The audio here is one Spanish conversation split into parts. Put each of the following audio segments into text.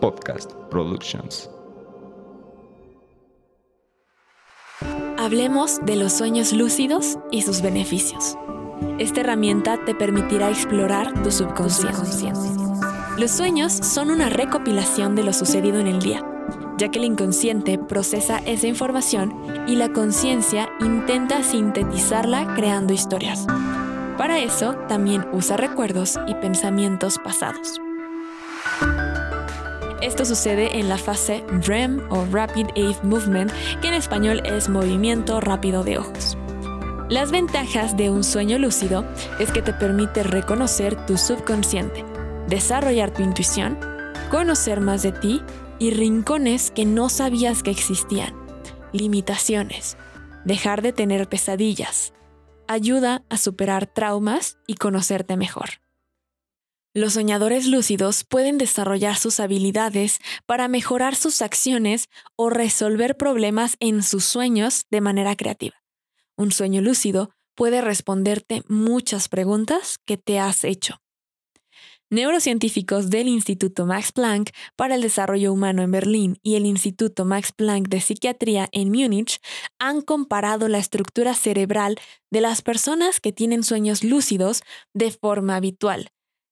Podcast Productions. Hablemos de los sueños lúcidos y sus beneficios. Esta herramienta te permitirá explorar tu subconsciente. Los sueños son una recopilación de lo sucedido en el día, ya que el inconsciente procesa esa información y la conciencia intenta sintetizarla creando historias. Para eso también usa recuerdos y pensamientos pasados. Esto sucede en la fase REM o Rapid Eye Movement, que en español es movimiento rápido de ojos. Las ventajas de un sueño lúcido es que te permite reconocer tu subconsciente, desarrollar tu intuición, conocer más de ti y rincones que no sabías que existían, limitaciones, dejar de tener pesadillas, ayuda a superar traumas y conocerte mejor. Los soñadores lúcidos pueden desarrollar sus habilidades para mejorar sus acciones o resolver problemas en sus sueños de manera creativa. Un sueño lúcido puede responderte muchas preguntas que te has hecho. Neurocientíficos del Instituto Max Planck para el Desarrollo Humano en Berlín y el Instituto Max Planck de Psiquiatría en Múnich han comparado la estructura cerebral de las personas que tienen sueños lúcidos de forma habitual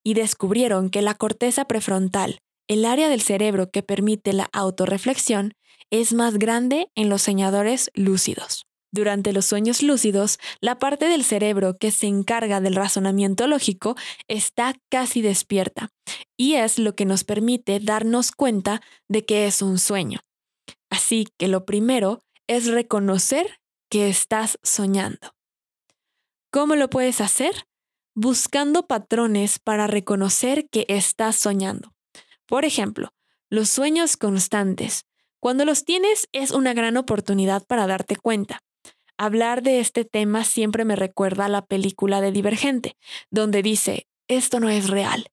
y descubrieron que la corteza prefrontal, el área del cerebro que permite la autorreflexión, es más grande en los soñadores lúcidos. Durante los sueños lúcidos, la parte del cerebro que se encarga del razonamiento lógico está casi despierta y es lo que nos permite darnos cuenta de que es un sueño. Así que lo primero es reconocer que estás soñando. ¿Cómo lo puedes hacer? Buscando patrones para reconocer que estás soñando. Por ejemplo, los sueños constantes. Cuando los tienes es una gran oportunidad para darte cuenta. Hablar de este tema siempre me recuerda a la película de Divergente, donde dice, esto no es real.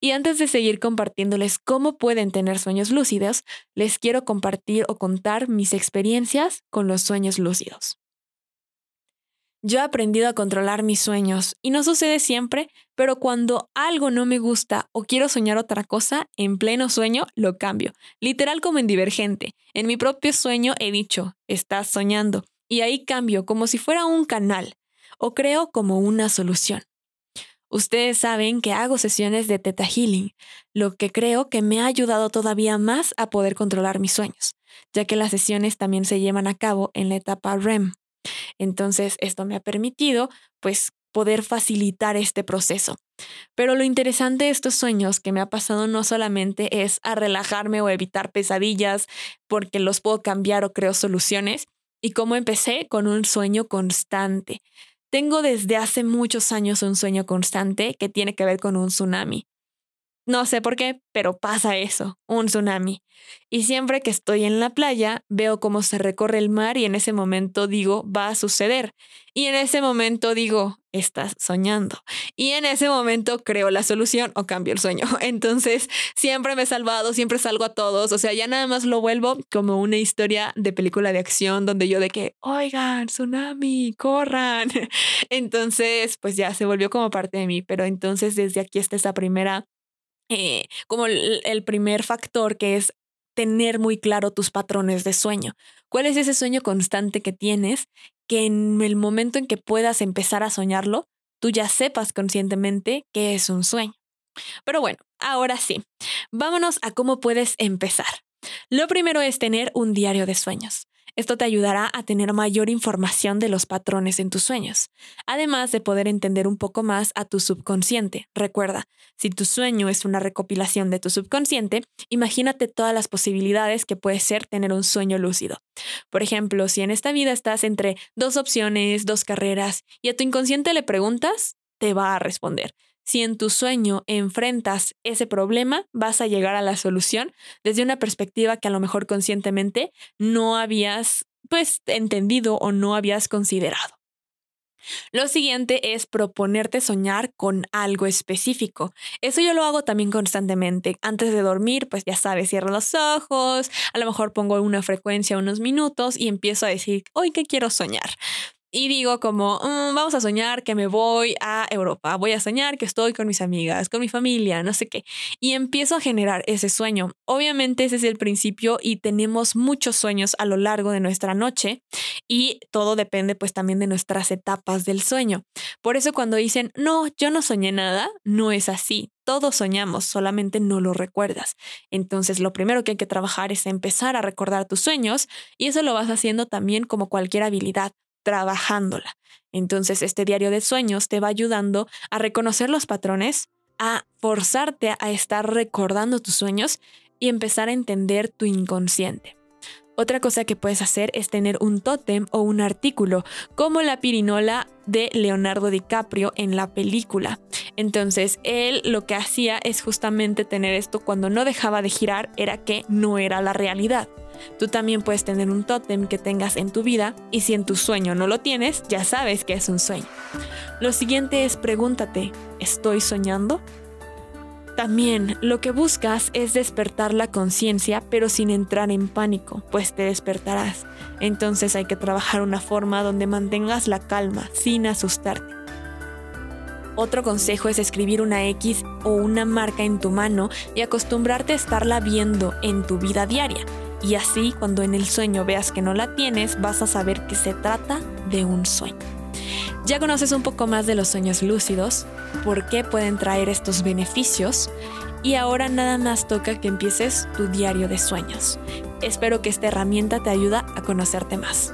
Y antes de seguir compartiéndoles cómo pueden tener sueños lúcidos, les quiero compartir o contar mis experiencias con los sueños lúcidos. Yo he aprendido a controlar mis sueños y no sucede siempre, pero cuando algo no me gusta o quiero soñar otra cosa, en pleno sueño lo cambio. Literal como en Divergente. En mi propio sueño he dicho, estás soñando y ahí cambio como si fuera un canal o creo como una solución. Ustedes saben que hago sesiones de Theta Healing, lo que creo que me ha ayudado todavía más a poder controlar mis sueños, ya que las sesiones también se llevan a cabo en la etapa REM. Entonces, esto me ha permitido, pues, poder facilitar este proceso. Pero lo interesante de estos sueños que me ha pasado no solamente es a relajarme o evitar pesadillas porque los puedo cambiar o creo soluciones, y cómo empecé con un sueño constante. Tengo desde hace muchos años un sueño constante que tiene que ver con un tsunami. No sé por qué, pero pasa eso, un tsunami. Y siempre que estoy en la playa, veo cómo se recorre el mar y en ese momento digo, va a suceder. Y en ese momento digo, estás soñando. Y en ese momento creo la solución o cambio el sueño. Entonces, siempre me he salvado, siempre salgo a todos. O sea, ya nada más lo vuelvo como una historia de película de acción donde yo de que, oigan, tsunami, corran. Entonces, pues ya se volvió como parte de mí. Pero entonces desde aquí está esa primera eh, como el, primer factor que es tener muy claro tus patrones de sueño. ¿Cuál es ese sueño constante que tienes que en el momento en que puedas empezar a soñarlo, tú ya sepas conscientemente que es un sueño? Pero bueno, ahora sí, vámonos a cómo puedes empezar. Lo primero es tener un diario de sueños. Esto te ayudará a tener mayor información de los patrones en tus sueños, además de poder entender un poco más a tu subconsciente. Recuerda, si tu sueño es una recopilación de tu subconsciente, imagínate todas las posibilidades que puede ser tener un sueño lúcido. Por ejemplo, si en esta vida estás entre dos opciones, dos carreras, y a tu inconsciente le preguntas, te va a responder. Si en tu sueño enfrentas ese problema, vas a llegar a la solución desde una perspectiva que a lo mejor conscientemente no habías pues entendido o no habías considerado. Lo siguiente es proponerte soñar con algo específico. Eso yo lo hago también constantemente. Antes de dormir, pues ya sabes, cierro los ojos, a lo mejor pongo una frecuencia unos minutos y empiezo a decir, hoy qué quiero soñar. Y digo como, mm, vamos a soñar que me voy a Europa, voy a soñar que estoy con mis amigas, con mi familia, no sé qué. Y empiezo a generar ese sueño. Obviamente ese es el principio y tenemos muchos sueños a lo largo de nuestra noche y todo depende pues también de nuestras etapas del sueño. Por eso cuando dicen, no, yo no soñé nada, no es así. Todos soñamos, solamente no lo recuerdas. Entonces, lo primero que hay que trabajar es empezar a recordar tus sueños y eso lo vas haciendo también como cualquier habilidad trabajándola. Entonces, este diario de sueños te va ayudando a reconocer los patrones, a forzarte a estar recordando tus sueños y empezar a entender tu inconsciente. Otra cosa que puedes hacer es tener un tótem o un artículo, como la pirinola de Leonardo DiCaprio en la película. Entonces, él lo que hacía es justamente tener esto cuando no dejaba de girar, era que no era la realidad. Tú también puedes tener un tótem que tengas en tu vida y si en tu sueño no lo tienes, ya sabes que es un sueño. Lo siguiente es pregúntate, ¿estoy soñando? También lo que buscas es despertar la conciencia, pero sin entrar en pánico, pues te despertarás. Entonces hay que trabajar una forma donde mantengas la calma, sin asustarte. Otro consejo es escribir una X o una marca en tu mano y acostumbrarte a estarla viendo en tu vida diaria. Y así, cuando en el sueño veas que no la tienes, vas a saber que se trata de un sueño. Ya conoces un poco más de los sueños lúcidos, por qué pueden traer estos beneficios y ahora nada más toca que empieces tu diario de sueños. Espero que esta herramienta te ayude a conocerte más.